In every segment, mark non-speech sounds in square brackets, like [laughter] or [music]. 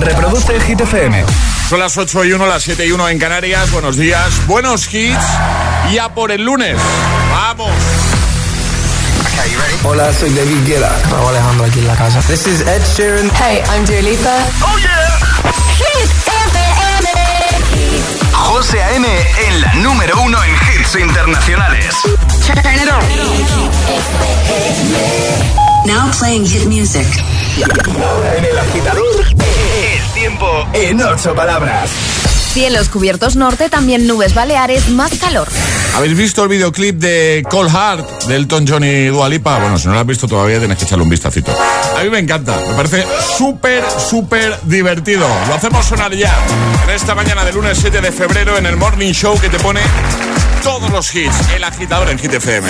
Reproduce Hit FM. Son las 8 y 1, las 7 y 1 en Canarias. Buenos días, buenos hits. Ya por el lunes. ¡Vamos! Hola, soy David Guetta. Raúl Alejandro aquí en la casa. This is Ed Sheeran. Hey, I'm Dua Lipa. ¡Oh, yeah! Hit FM. José A.M. en la número uno en hits internacionales. Turn it on. Now playing hit music. En el agitador, el tiempo en ocho palabras. Cielos cubiertos norte, también nubes baleares, más calor. ¿Habéis visto el videoclip de Cold Heart de Elton John y Dua Lipa? Bueno, si no lo has visto todavía tienes que echarle un vistacito. A mí me encanta, me parece súper, súper divertido. Lo hacemos sonar ya en esta mañana de lunes 7 de febrero en el Morning Show que te pone todos los hits, el agitador en Hit FM.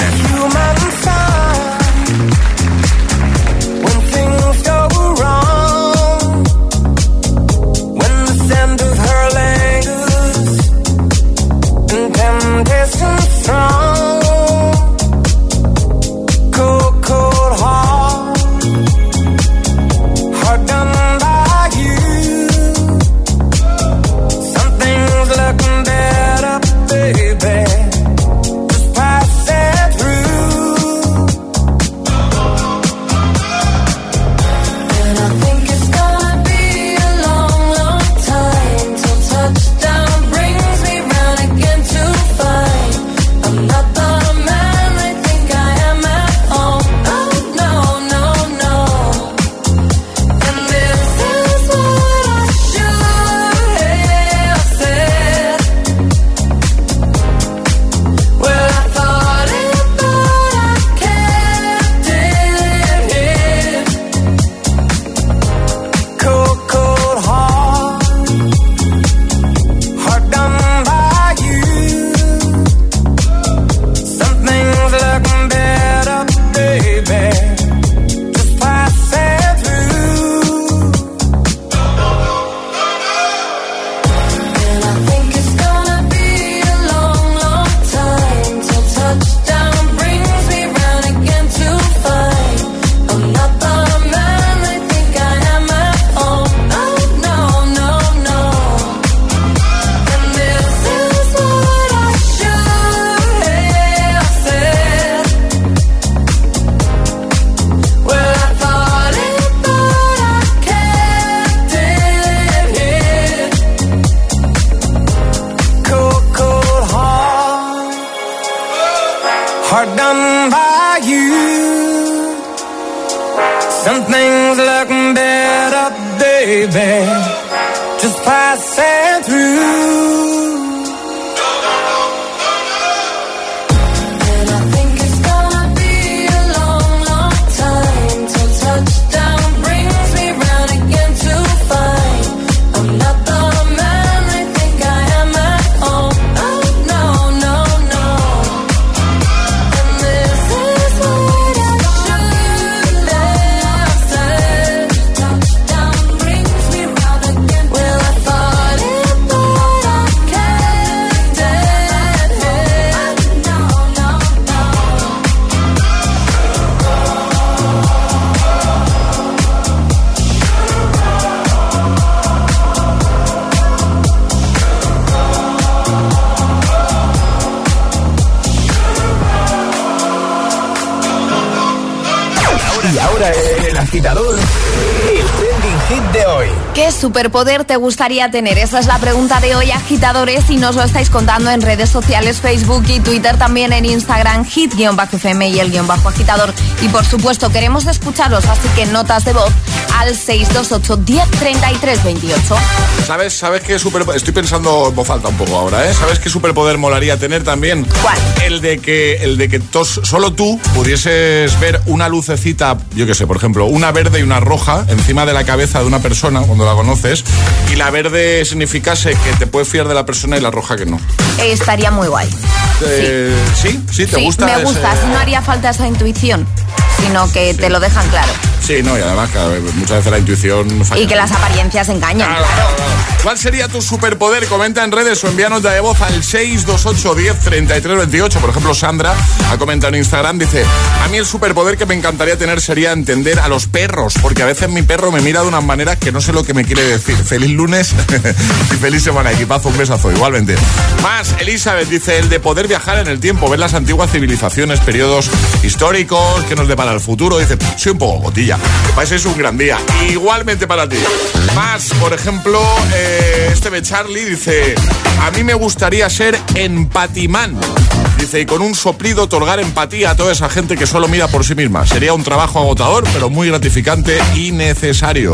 Strong, Y ahora el agitador, el trending hit de hoy. ¿Qué superpoder te gustaría tener? Esa es la pregunta de hoy, agitadores, y nos lo estáis contando en redes sociales, Facebook y Twitter, también en Instagram, hit-fm y el guion bajo agitador. Y por supuesto, queremos escucharos, así que notas de voz al 628 10 33 28. ¿Sabes, ¿Sabes qué superpoder? Estoy pensando en voz alta un poco ahora, ¿eh? ¿Sabes qué superpoder molaría tener también? ¿Cuál? El de que, el de que tos- solo tú pudieses ver una lucecita, yo qué sé, por ejemplo, una verde y una roja encima de la cabeza de una persona cuando la conoces, y la verde significase que te puedes fiar de la persona y la roja que no. Eh, estaría muy guay. Eh, ¿Sí? ¿Sí? ¿Te sí, gusta? me ese- gusta, si no haría falta esa intuición. sino que te lo dejan claro. Sí, no, y además muchas veces la intuición falla. Y que las apariencias engañan. Claro, claro, claro. ¿Cuál sería tu superpoder? Comenta en redes o envíanos de voz al 628 10 33 28. Por ejemplo, Sandra ha comentado en Instagram, dice, a mí el superpoder que me encantaría tener sería entender a los perros, porque a veces mi perro me mira de unas maneras que no sé lo que me quiere decir. Feliz lunes [laughs] y feliz semana, equipazo, un besazo, igualmente. Más, Elizabeth dice, el de poder viajar en el tiempo, ver las antiguas civilizaciones, periodos históricos, que nos depara el futuro. Dice, soy un poco gotilla. Que pases un gran día. Igualmente para ti. Más, por ejemplo, eh, este de Charlie dice, a mí me gustaría ser empatimán. Dice, y con un soplido otorgar empatía a toda esa gente que solo mira por sí misma. Sería un trabajo agotador, pero muy gratificante y necesario.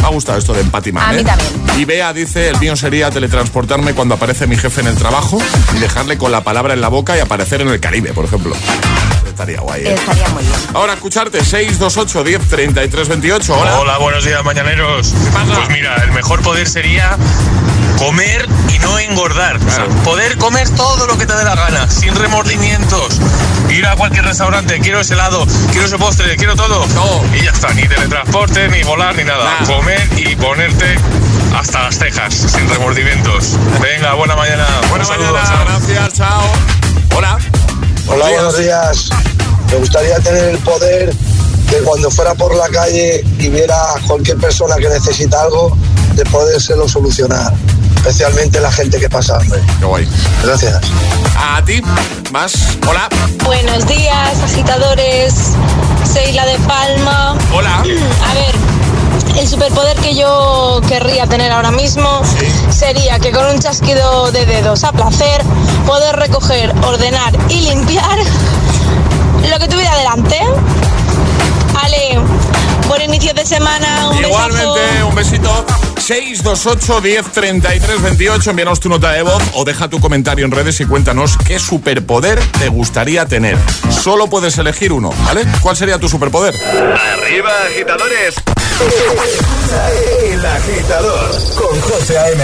Me ha gustado esto de. A mí ¿eh? también. Y Bea dice, el mío sería teletransportarme cuando aparece mi jefe en el trabajo y dejarle con la palabra en la boca y aparecer en el Caribe, por ejemplo. Estaría guay. ¿eh? Estaría muy bien. Ahora escucharte 628 10 33 28. Hola. Hola, buenos días, mañaneros. pasa? Pues mira, el mejor poder sería comer y no engordar. O sea, poder comer todo lo que te dé la gana, sin remordimientos. Ir a cualquier restaurante, quiero ese helado, quiero ese postre, quiero todo. Todo. Y ya está, ni teletransporte, ni volar, ni nada. Nada. Comer y ponerte hasta las cejas, sin remordimientos. Venga, buena mañana. Buena mañana, chao. gracias, chao. Hola. Hola, buenos días. Me gustaría tener el poder de cuando fuera por la calle y viera a cualquier persona que necesita algo, de podérselo solucionar. Especialmente la gente que pasa hambre. Qué guay. Gracias. A ti, más. Hola. Buenos días, agitadores. Soy la de Palma. Hola. A ver, el superpoder que yo querría tener ahora mismo sería que con un chasquido de dedos a placer poder recoger, ordenar y limpiar lo que tuviera delante. Ale, buen inicio de semana. Un Igualmente, besazo. un besito. 628 10 33 28. Envíanos tu nota de voz o deja tu comentario en redes y cuéntanos qué superpoder te gustaría tener. Solo puedes elegir uno, ¿vale? ¿Cuál sería tu superpoder? Arriba, agitadores. El agitador con José A.M.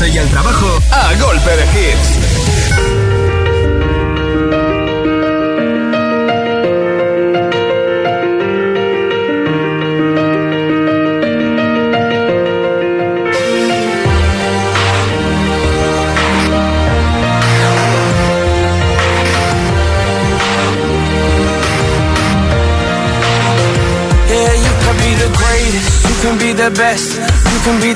te lleva a clase y al trabajo. A golpe de hits. The best,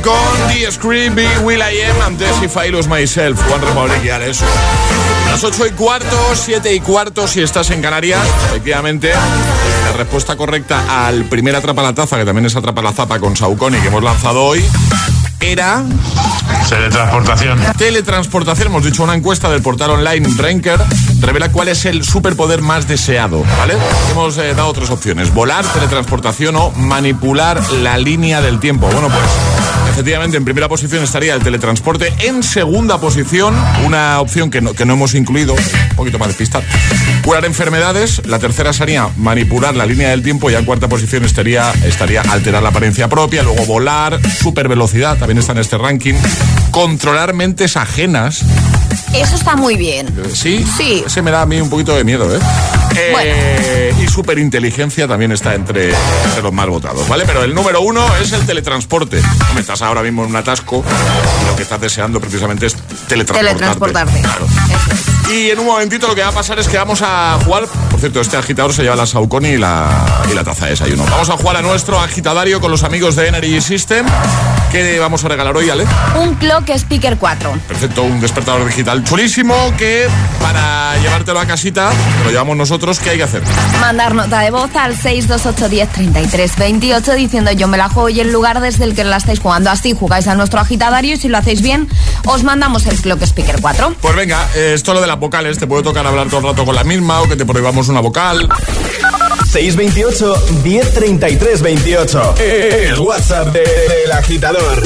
Fame con The Scream y Will I Am antes If I Lose Myself One Republic y eso Las 8 y cuarto, 7 y cuarto si estás en Canarias Efectivamente La respuesta correcta al primer Atrapa la Taza Que también es Atrapa la Zapa con Saucony Que hemos lanzado hoy Era Teletransportación. teletransportación. Hemos dicho una encuesta del portal online Ranker revela cuál es el superpoder más deseado, ¿vale? Hemos eh, dado tres opciones: volar, teletransportación o manipular la línea del tiempo. Bueno, pues efectivamente en primera posición estaría el teletransporte. En segunda posición, una opción que no, que no hemos incluido, un poquito más despistar, curar enfermedades. La tercera sería manipular la línea del tiempo y en cuarta posición estaría, estaría alterar la apariencia propia, luego volar, super velocidad, también está en este ranking, controlar mentes ajenas. Eso está muy bien. ¿Sí? Sí. Ese me da a mí un poquito de miedo, ¿eh? Eh, Y superinteligencia también está entre, entre los más votados, ¿vale? Pero el número uno es el teletransporte. Me estás ahora mismo en un atasco y lo que estás deseando precisamente es teletransportarte. Teletransportarte. Claro. Eso es. Y en un momentito lo que va a pasar es que vamos a jugar. Por cierto, este agitador se lleva la Saucony y la, y la taza de desayuno. Vamos a jugar a nuestro agitadario con los amigos de Energy System. ¿Qué vamos a regalar hoy, Ale? Un Clock Speaker 4. Perfecto, un despertador digital chulísimo que para llevártelo a casita, que lo llevamos nosotros, ¿qué hay que hacer? Mandar nota de voz al 628103328 diciendo yo me la juego y el lugar desde el que la estáis jugando. Así jugáis a nuestro agitadario y si lo hacéis bien, os mandamos el Clock Speaker 4. Pues venga, eh, esto lo de las vocales, te puede tocar hablar todo el rato con la misma o que te prohibamos una vocal. 628 1033 28. El WhatsApp de- del agitador.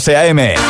José A.M.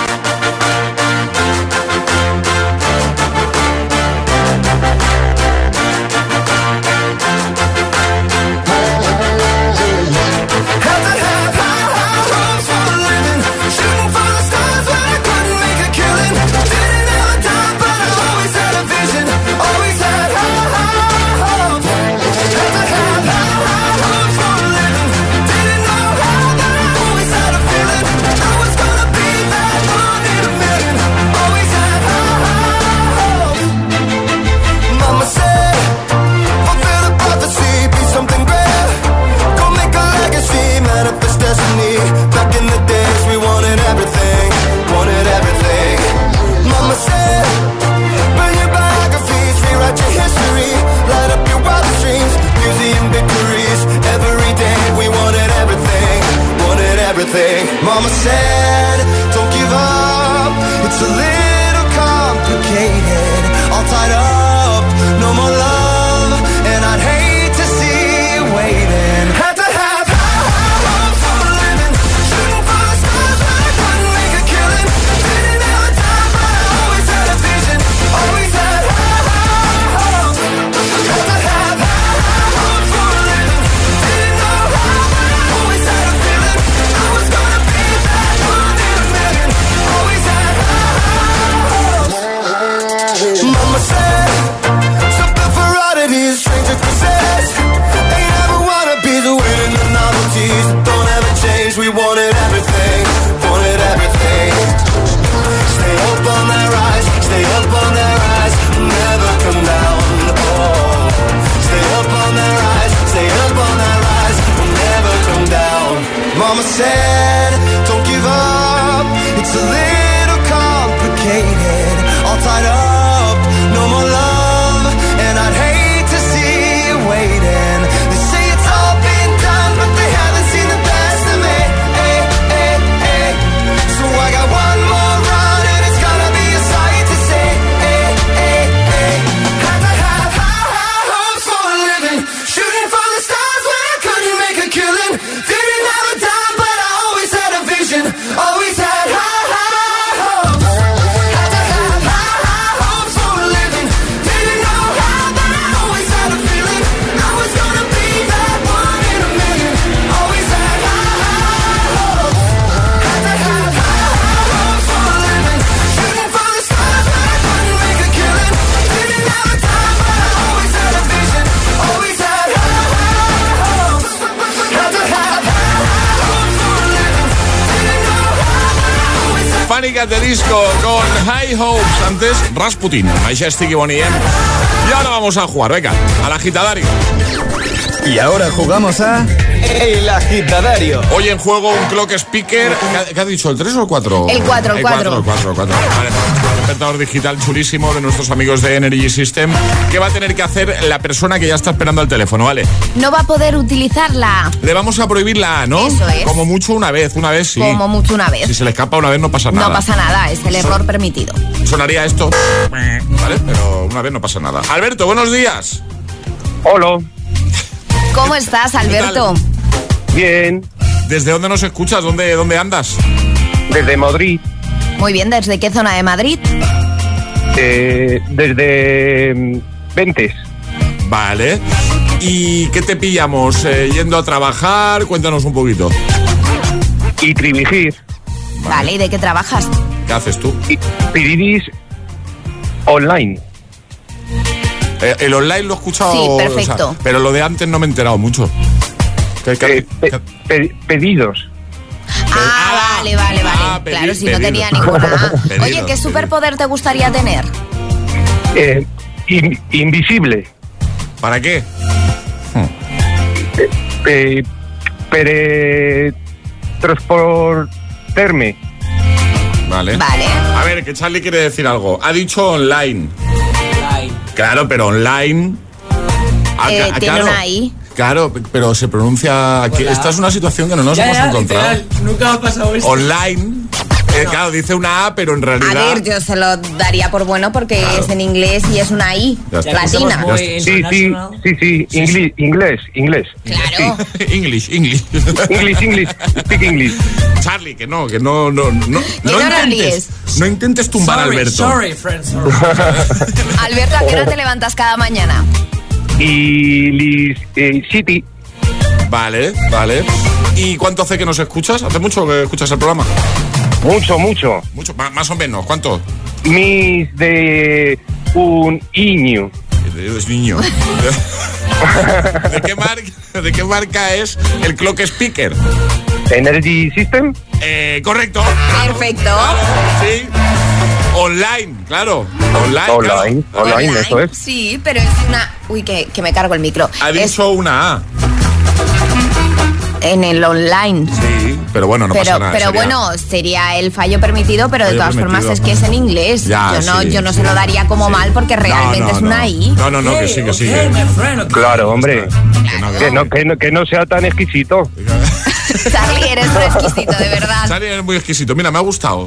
High Hopes. Antes, Rasputin, Majestic y Bonnie M. Y ahora vamos a jugar, venga, al agitadario. Y ahora jugamos a El Agitadario. Hoy en juego un clock speaker. ¿Qué ha, qué ha dicho? ¿El 3 o el 4? El cuatro, el cuatro. El 4, el 4. Vale, un despertador digital chulísimo de nuestros amigos de Energy System. ¿Qué va a tener que hacer la persona que ya está esperando al teléfono? Vale. No va a poder utilizarla Le vamos a prohibir la A, ¿no? Eso es. Como mucho una vez, una vez sí. como mucho una vez. Si se le escapa una vez no pasa nada. No pasa nada, es el error permitido. Sonaría esto. ¿Vale? Pero una vez no pasa nada. Alberto, buenos días. Hola, ¿Cómo estás, Alberto? bien, ¿Desde dónde nos escuchas? ¿Dónde, dónde andas? desde Madrid, Muy bien, ¿desde qué zona de Madrid? eh, desde mm, Ventes, Vale. ¿Y qué te pillamos? Eh, ¿Yendo a trabajar? Cuéntanos un poquito. y Trivigir, Vale, ¿y de qué trabajas? ¿Qué haces tú? y Piridis online. Eh, el online lo he escuchado. Sí, o sea, perfecto. pero lo de antes no me he enterado mucho. ¿Qué- qué- Eh, pe- pe- pedidos. Ah, vale, vale, vale. ah, claro, si no tenía ninguna. Pedido, [laughs] Oye, ¿qué superpoder te gustaría tener? Eh, in- invisible. ¿Para qué? Eh, pere- transportarme. Vale. Vale. A ver, que Charlie quiere decir algo. Ha dicho online. Claro, pero online. Ah, Eh, tiene claro, una I. Claro, pero se pronuncia. aquí- Esta es una situación que no nos Ya, hemos ya, encontrado. literal, nunca ha pasado esto. Online. Eh, claro, dice una A, pero en A realidad. ver, yo se lo daría por bueno porque es en inglés y es una I latina. Ya Sí, sí, sí, sí, inglés, inglés, inglés. Claro. [laughs] English, English. English, English, speak English. Charlie, que no, que no, no, no, no, no te intentes, no intentes tumbar a Sorry, Alberto. sorry, friend, sorry. [laughs] Alberto, ¿a qué hora te levantas cada mañana? Y Lis, eh, City, Vale, vale. ¿Y cuánto hace que nos escuchas? ¿Hace mucho que escuchas el programa? mucho, mucho. Mucho, más o menos. ¿Cuánto? Mis de un niño. Es niño. [laughs] ¿De qué, marca, ¿De qué marca es el clock speaker? Energy System. Eh, correcto. Perfecto. Sí. Online, claro. Online. Online, claro. online, eso es. Sí, pero es una... Uy, que, que me cargo el micro. Ha Es dicho una A. en el online. Sí, pero bueno, no pero pasa nada. pero sería- bueno, sería el fallo permitido, pero de todas permitido. formas es que es en inglés. Ya, yo, no, sí, yo no sí. se lo daría como Sí. mal porque realmente no, es una no. I. No, no, no, que sí, que sí. Que-. Claro, hombre. que no, que no, que no sea tan exquisito. [laughs] Charlie, eres un exquisito, de verdad. Charlie es muy exquisito. Mira, me ha gustado.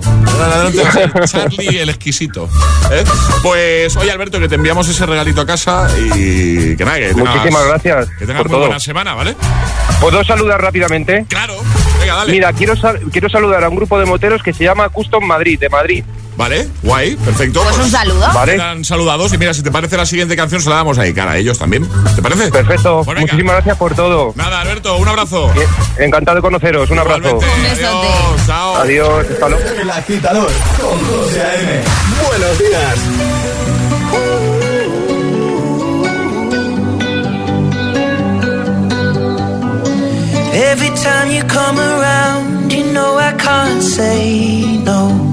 Charlie el exquisito. ¿Eh? Pues, oye, Alberto, que te enviamos ese regalito a casa y que nada, que tengas, Muchísimas gracias Que tengas por muy todo. buena semana, ¿vale? ¿Puedo saludar rápidamente? Claro. Venga, dale. Mira, quiero, sal- quiero saludar a un grupo de moteros que se llama Custom Madrid, de Madrid. Vale, guay, perfecto. Pues un saludo. Vale. Quedan saludados y mira, si te parece la siguiente canción se la damos ahí, cara, a ellos también. ¿Te parece? Perfecto. Pues. Muchísimas gracias por todo. Nada, Alberto, un abrazo. Bien, Encantado de conoceros. Un abrazo. Igualmente. Un besote. Adiós, chao. Adiós. Hasta luego. El agitador con José A.M. Buenos días. Every time you come around, you know I can't say no.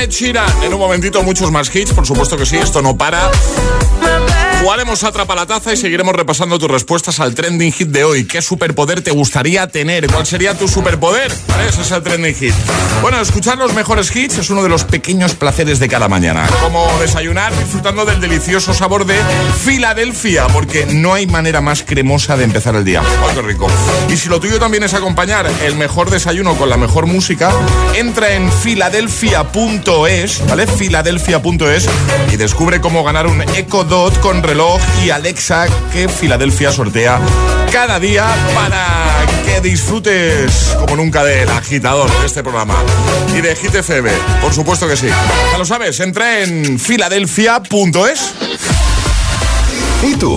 Ed Sheeran. En un momentito muchos más hits, por supuesto que sí, esto no para. Jugaremos Atrapa la Taza y seguiremos repasando tus respuestas al trending hit de hoy. ¿Qué superpoder te gustaría tener? ¿Cuál sería tu superpoder? ¿Vale? Ese es el trending hit. Bueno, escuchar los mejores hits es uno de los pequeños placeres de cada mañana. Como desayunar disfrutando del delicioso sabor de Filadelfia, porque no hay manera más cremosa de empezar el día. ¡Oh, qué rico! Y si lo tuyo también es acompañar el mejor desayuno con la mejor música, entra en filadelfia.es, ¿vale? Filadelfia.es y descubre cómo ganar un Echo Dot con reloj y Alexa que Filadelfia sortea cada día para que disfrutes como nunca del agitador de este programa y de Hit por supuesto que sí. Ya lo sabes, entra en filadelfia.es. ¿Y tú?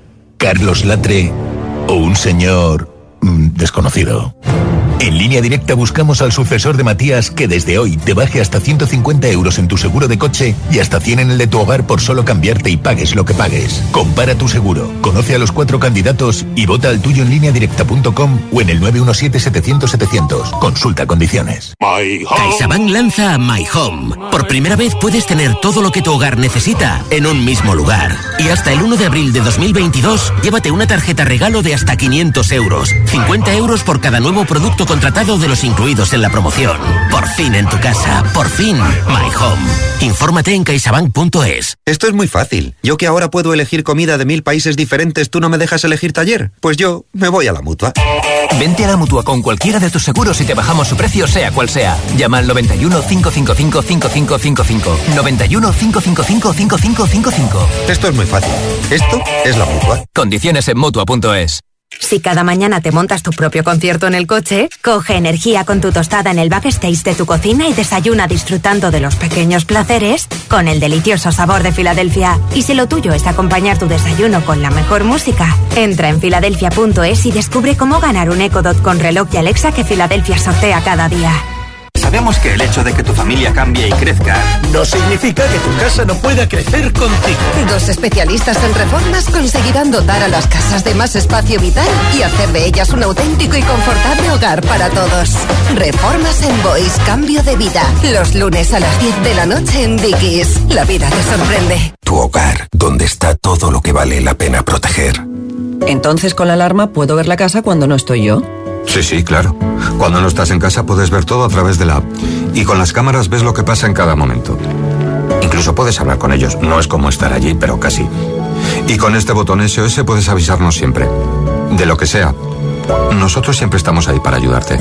Carlos Latre o un señor mm, desconocido. En línea directa buscamos al sucesor de Matías que desde hoy te baje hasta 150 euros en tu seguro de coche y hasta 100 en el de tu hogar por solo cambiarte y pagues lo que pagues. Compara tu seguro, conoce a los cuatro candidatos y vota al tuyo en línea directa.com o en el 917-700-700. Consulta condiciones. CaixaBank lanza My Home. Por primera vez puedes tener todo lo que tu hogar necesita en un mismo lugar. Y hasta el 1 de abril de 2022, llévate una tarjeta regalo de hasta 500 euros. 50 euros por cada nuevo producto contratado de los incluidos en la promoción. Por fin en tu casa. Por fin My Home. Infórmate en caixabank.es. Esto es muy fácil. Yo que ahora puedo elegir comida de mil países diferentes, ¿tú no me dejas elegir taller? Pues yo me voy a la mutua. Vente a la mutua con cualquiera de tus seguros y te bajamos su precio, sea cual sea. Llama al 91 555 5555. 91 555 5555. Esto es muy fácil. Esto es la mutua. Condiciones en mutua.es. Si cada mañana te montas tu propio concierto en el coche, coge energía con tu tostada en el backstage de tu cocina y desayuna disfrutando de los pequeños placeres con el delicioso sabor de Filadelfia. Y si lo tuyo es acompañar tu desayuno con la mejor música, entra en filadelfia.es y descubre cómo ganar un Echo Dot con reloj y Alexa que Filadelfia sortea cada día. Sabemos que el hecho de que tu familia cambie y crezca no significa que tu casa no pueda crecer contigo. Dos especialistas en reformas conseguirán dotar a las casas de más espacio vital y hacer de ellas un auténtico y confortable hogar para todos. Reformas en Boys, cambio de vida. Los lunes a las 10 de la noche en Dickies. La vida te sorprende. Tu hogar, donde está todo lo que vale la pena proteger. Entonces con la alarma puedo ver la casa cuando no estoy yo. Sí, sí, claro. Cuando no estás en casa puedes ver todo a través de la app. Y con las cámaras ves lo que pasa en cada momento. Incluso puedes hablar con ellos. No es como estar allí, pero casi. Y con este botón SOS puedes avisarnos siempre. De lo que sea. Nosotros siempre estamos ahí para ayudarte.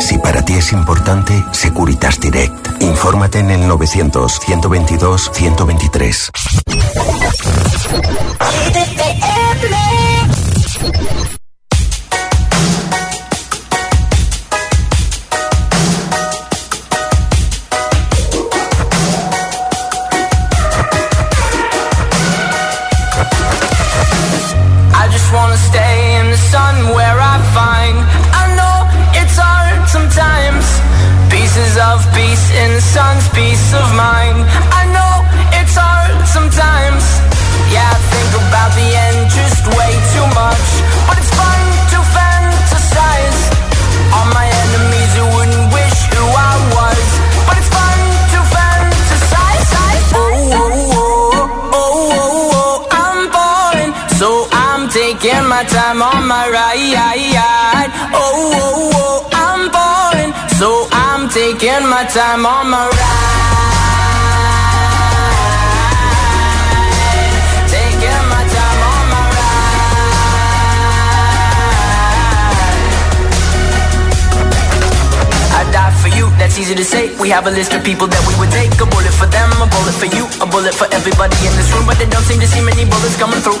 Si para ti es importante, Securitas Direct. Infórmate en el 900-122-123. Time on my ride Oh, oh, oh I'm falling So I'm taking my time on my ride Taking my time on my I die for you, that's easy to say. We have a list of people that we would take. A bullet for them, a bullet for you, a bullet for everybody in this room. But they don't seem to see many bullets coming through.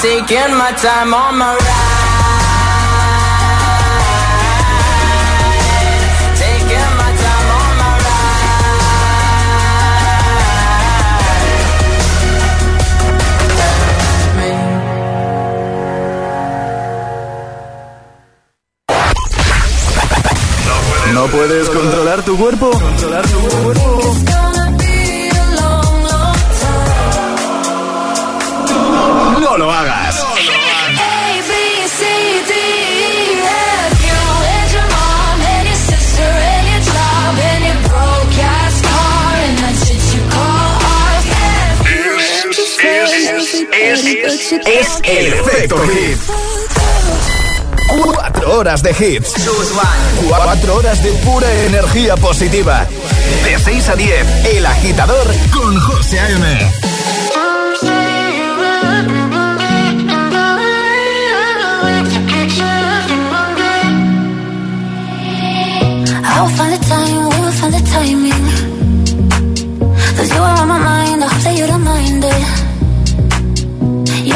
taking my time on my ride. ¿No puedes controlar tu cuerpo? ¿Controlar tu cuerpo? hagas. Es. Cuatro horas de hits. Cuatro horas de pura energía positiva. De 6 a 10, El Agitador con José A.M.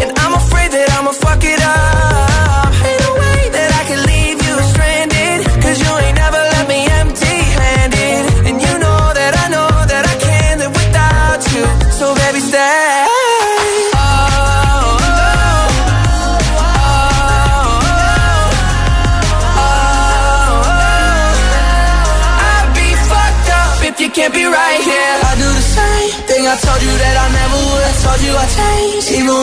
And I'm afraid that I'ma fuck it up. Way that I can leave you stranded. Cause you ain't left me empty handed. And you know that I know that I can't live without you. So baby, stay. I do the same thing. I told you that I never would. Told you I changed,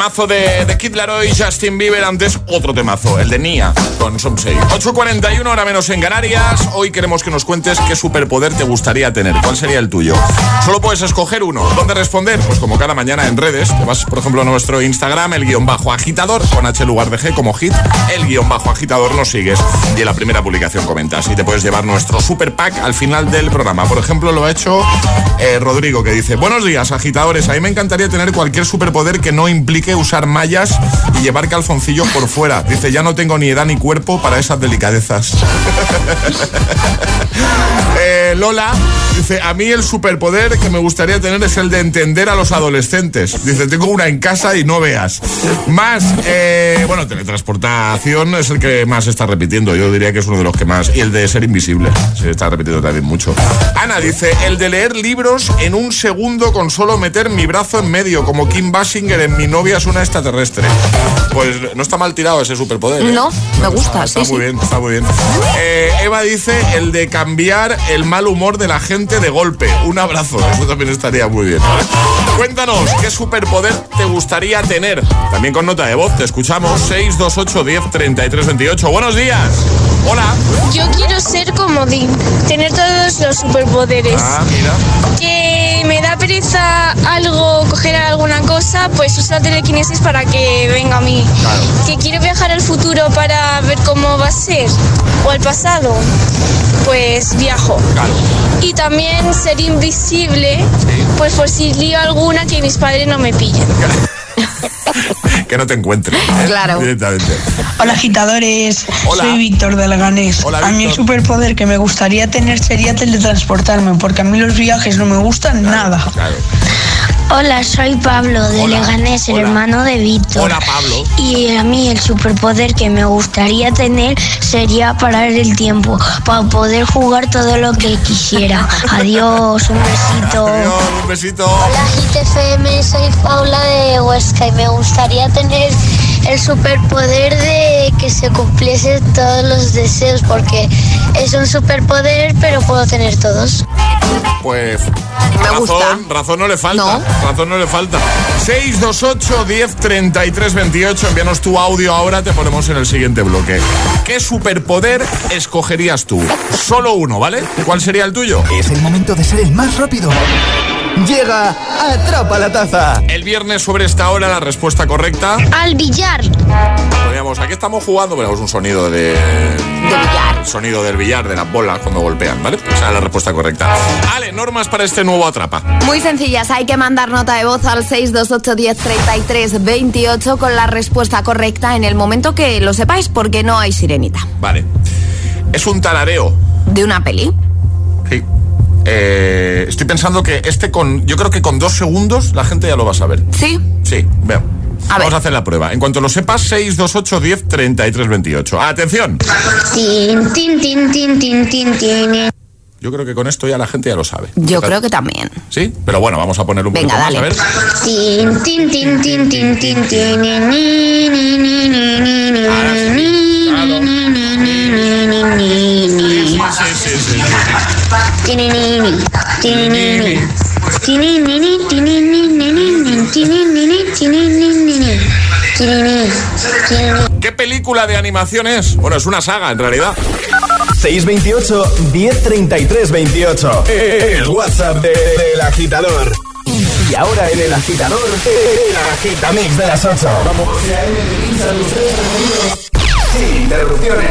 Temazo de, de Kid Laroi Justin Bieber, antes otro temazo, el de Nia, con Somsei. 8.41, hora menos en Canarias. Hoy queremos que nos cuentes qué superpoder te gustaría tener. ¿Cuál sería el tuyo? Solo puedes escoger uno. ¿Dónde responder? Pues como cada mañana en redes. Te vas, por ejemplo, a nuestro Instagram, el guion bajo agitador, con H lugar de G como hit, el guion bajo agitador, nos sigues. Y en la primera publicación comentas. Y te puedes llevar nuestro super pack al final del programa. Por ejemplo, lo ha hecho eh, Rodrigo, que dice, buenos días, agitadores. A mí me encantaría tener cualquier superpoder que no implique usar mallas y llevar calzoncillos por fuera. Dice, ya no tengo ni edad ni cuerpo para esas delicadezas. [laughs] Eh, Lola dice, a mí el superpoder que me gustaría tener es el de entender a los adolescentes. Dice, tengo una en casa y no veas. Más, eh, bueno, teletransportación es el que más está repitiendo. Yo diría que es uno de los que más. Y el de ser invisible. Se está repitiendo también mucho. Ana dice, el de leer libros en un segundo con solo meter mi brazo en medio, como Kim Basinger en Mi novia es una extraterrestre. Pues no está mal tirado ese superpoder. ¿eh? No, me gusta, Está sí, muy sí. bien, está muy bien. Eh, Eva dice el de cambiar el mal humor de la gente de golpe. Un abrazo, eso también estaría muy bien. ¿vale? Cuéntanos, ¿qué superpoder te gustaría tener? También con nota de voz, te escuchamos. 628 10 33 28. Buenos días. Hola. Yo quiero ser comodín, tener todos los superpoderes. Ah, mira. Que me da pereza algo, coger alguna cosa, pues uso la telequinesis para que venga a mí. Que quiero viajar al futuro para ver cómo va a ser, o al pasado, pues viajo. Y también ser invisible, pues por si lío alguna que mis padres no me pillen. [laughs] [laughs] Que no te encuentre. ¿eh? Claro. Directamente. Hola agitadores, Hola. soy Víctor de Leganés. Hola, a mí el superpoder que me gustaría tener sería teletransportarme, porque a mí los viajes no me gustan nada. Hola, soy Pablo de Leganés, el hermano de Víctor. Hola, Pablo. Y a mí el superpoder que me gustaría tener sería parar el tiempo para poder jugar todo lo que quisiera. [laughs] Adiós, un besito. Adiós, un besito. Hola GTFM, soy Paula de Huesca y me gustaría tener el superpoder de que se cumpliesen todos los deseos porque es un superpoder pero puedo tener todos. Pues Me razón, gusta. razón no le falta. Razón no le falta. 628 10 33 28. Envíanos tu audio ahora, te ponemos en el siguiente bloque. ¿Qué superpoder escogerías tú? Solo uno, ¿vale? ¿Cuál sería el tuyo? Es el momento de ser el más rápido. Llega Atrapa la Taza. El viernes sobre esta hora la respuesta correcta. Al billar. Poníamos, aquí estamos jugando, ponemos un sonido de... billar. Sonido del billar, de las bolas cuando golpean, ¿vale? Esa es la respuesta correcta. Ale, normas para este nuevo Atrapa. Muy sencillas, hay que mandar nota de voz al 628 10 33 28 con la respuesta correcta en el momento que lo sepáis, porque no hay sirenita. Vale. Es un tarareo. De una peli. Sí. Eh, estoy pensando que este con. Yo creo que con dos segundos la gente ya lo va a saber. ¿Sí? Sí, veo. Vamos a hacer la prueba. En cuanto lo sepas, 628 10 33 28. ¡Atención! Tin, tin, tin, tin, tin, tin, tin. Yo creo que con esto ya la gente ya lo sabe. Yo creo que también. ¿Sí? Pero bueno, vamos a poner un Venga, poquito más, dale. a ver. ¿Qué película de animación es? Bueno, es una saga en realidad. 628 1033 28. El WhatsApp de- del agitador. Y ahora en el agitador, el agitamix de las 8. Vamos. Sin interrupciones.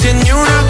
tiene una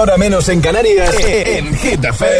hora menos en Canarias, en Getafe.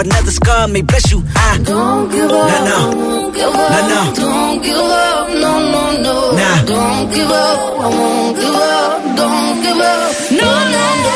another scar may bless you. I don't give up. Nah, no. Won't give up. Nah, no. Don't give up. No, no, no. Nah. Don't give up. I won't give up. Don't give up. No, no, no.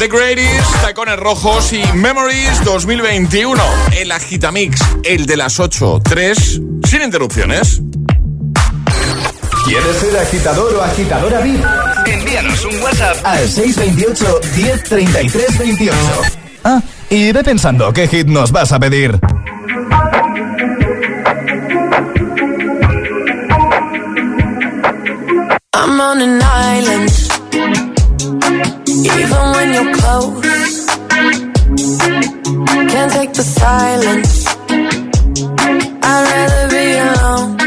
The Greatest, Tacones Rojos y Memories 2021. El Agitamix, el de las 8.3, sin interrupciones. ¿Quieres ser agitador o agitadora VIP? Envíanos un WhatsApp al 628 103328. Ah, y ve pensando qué hit nos vas a pedir. I'm on an island. even when you're close. Can't take the silence. I'd rather be alone.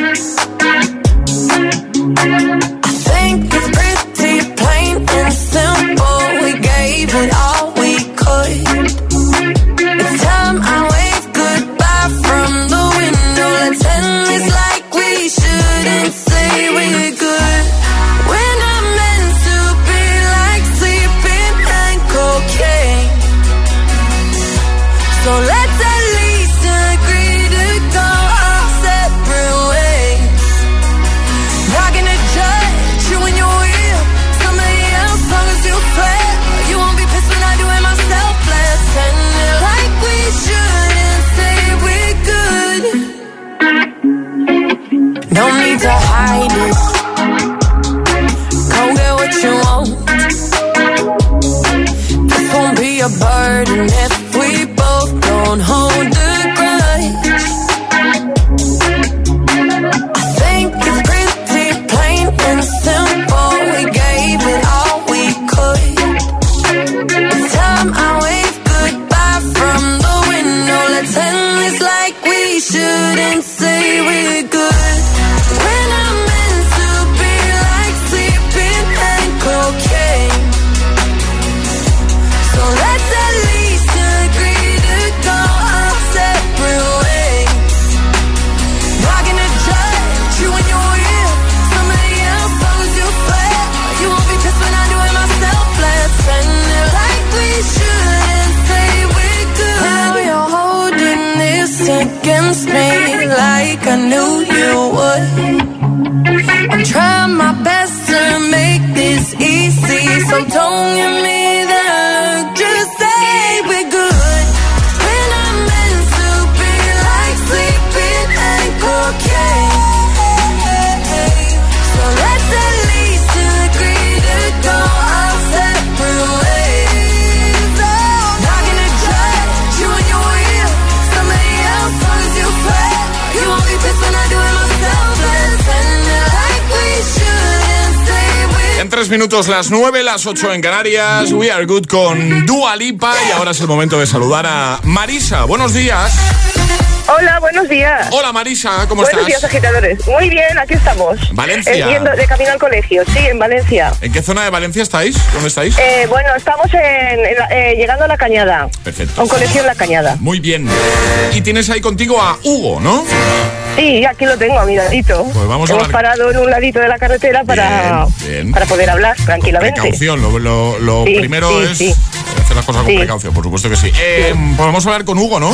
Las nueve, las ocho en Canarias. We are good con Dua Lipa. Y ahora es el momento de saludar a Marisa. Buenos días. Hola, buenos días. Hola Marisa, ¿cómo Buenos estás? días, agitadores. Muy bien, aquí estamos. Valencia. Eh, de camino al colegio, sí, en Valencia. ¿En qué zona de Valencia estáis? ¿Dónde estáis? Eh, bueno, estamos en, eh, llegando a La Cañada, Perfecto. a un colegio en La Cañada. Muy bien. Y tienes ahí contigo a Hugo, ¿no? Sí, aquí lo tengo a mi ladito. Pues vamos a Hemos hablar- parado en un ladito de la carretera para, Bien, bien. para poder hablar tranquilamente. Precaución, lo, lo- lo Sí, primero sí, es sí. hacer las cosas con Sí. precaución, por supuesto que sí. Eh, pues vamos a hablar con Hugo, ¿no?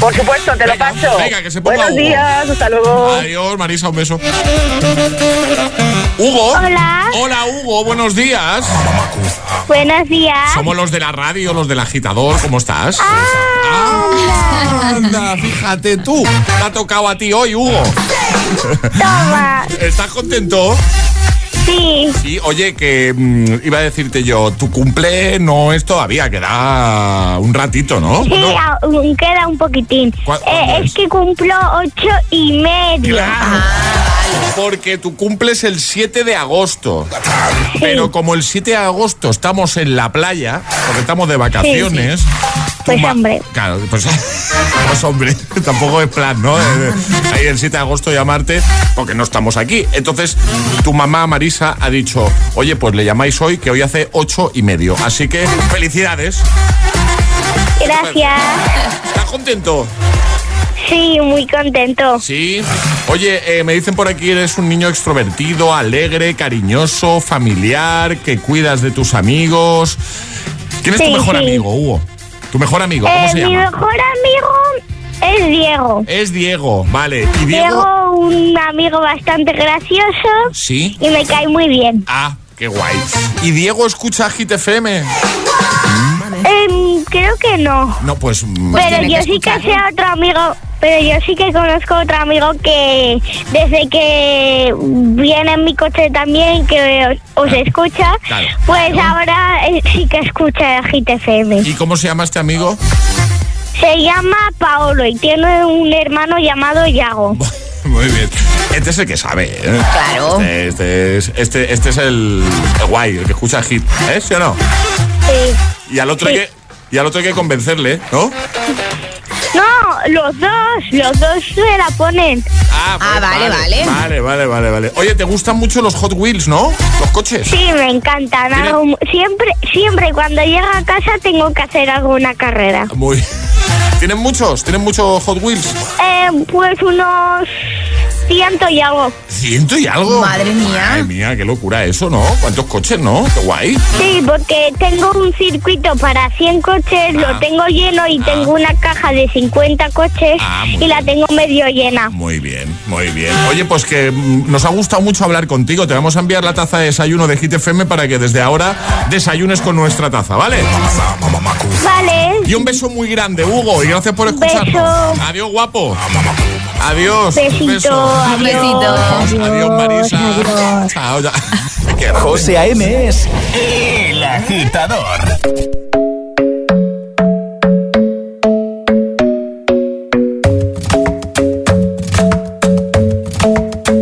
Por supuesto, te lo paso. venga, que se ponga Buenos Hugo. días, hasta luego. Adiós, Marisa, un beso. Hugo. Hola. Hola, Hugo, buenos días. Buenos días. Somos los de la radio, los del agitador. ¿Cómo estás? Ah, Anda, fíjate tú. Te ha tocado a ti hoy, Hugo. Toma. ¿Estás contento? Sí. Sí, oye, que mm, iba a decirte yo, tu cumple no es todavía, queda un ratito, ¿no? Sí, aún queda un poquitín. ¿Cuá- Eh, es que cumplo ocho y medio. Porque tu cumple es el 7 de agosto. Pero como el 7 de agosto estamos en la playa, porque estamos de vacaciones. Pues hombre. Claro, pues, [laughs] pues hombre, [laughs] tampoco es plan, ¿no? Eh, Ahí el 7 de agosto llamarte, porque no estamos aquí. Entonces, tu mamá Marisa ha dicho, oye, pues le llamáis hoy, que hoy hace ocho y medio. Así que, felicidades. Gracias. ¿Estás contento? Sí, muy contento. Sí. Oye, eh, me dicen por aquí eres un niño extrovertido, alegre, cariñoso, familiar, que cuidas de tus amigos. ¿Quién es tu mejor sí. amigo, Hugo? Tu mejor amigo, ¿cómo Eh, se mi llama? mejor amigo es Diego. Es Diego, vale. ¿Y Diego? Diego, un amigo bastante gracioso Sí. y me cae muy bien. Ah, qué guay. ¿Y Diego escucha Hit FM? Creo que no. No, pues... pero yo sí que sé otro amigo, pero yo sí que conozco otro amigo que desde que viene en mi coche también, que os, os escucha, Claro. pues ahora eh, sí que escucha Hit FM. ¿Y cómo se llama este amigo? Se llama Paolo y tiene un hermano llamado Yago. [laughs] Muy bien. Este es el que sabe, ¿eh? Claro. Este, este es, este, este es el, el guay, el que escucha Hit. ¿Eh? ¿Sí o no? Sí. Y al otro, que, y al otro hay que convencerle, ¿no? No, los dos, los dos se la ponen. Ah, pues Vale, vale, vale, vale. Oye, ¿te gustan mucho los Hot Wheels, no? Los coches. Sí, me encantan. ¿Tiene- Hago- siempre, siempre cuando llego a casa tengo que hacer alguna carrera. Muy. [laughs] ¿Tienen muchos? ¿Tienen muchos Hot Wheels? Eh, pues unos ciento y algo. ¿Ciento y algo? Madre mía. Madre mía, qué locura eso, ¿no? ¿Cuántos coches, no? Qué guay. Sí, porque tengo un circuito para 100 coches, Ah. lo tengo lleno y tengo una caja de 50 coches Ah, y la tengo medio llena. Muy bien, muy bien. Oye, pues que mm, nos ha gustado mucho hablar contigo. Te vamos a enviar la taza de desayuno de Hit FM para que desde ahora desayunes con nuestra taza, ¿vale? Vale. Y un beso muy grande, Hugo, y gracias por escucharnos. Beso. Adiós, guapo. Adiós. Besito, un beso. Adiós, besito. Adiós, Marisa. Adiós. Chao, ya. [laughs] José A.M. es el agitador.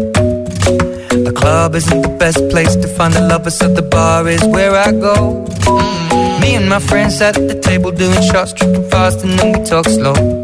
The club isn't the best place to find the lovers, so the bar is where I go. Mm. Me and my friends at the table doing shots, tripping fast, and then we talk slow.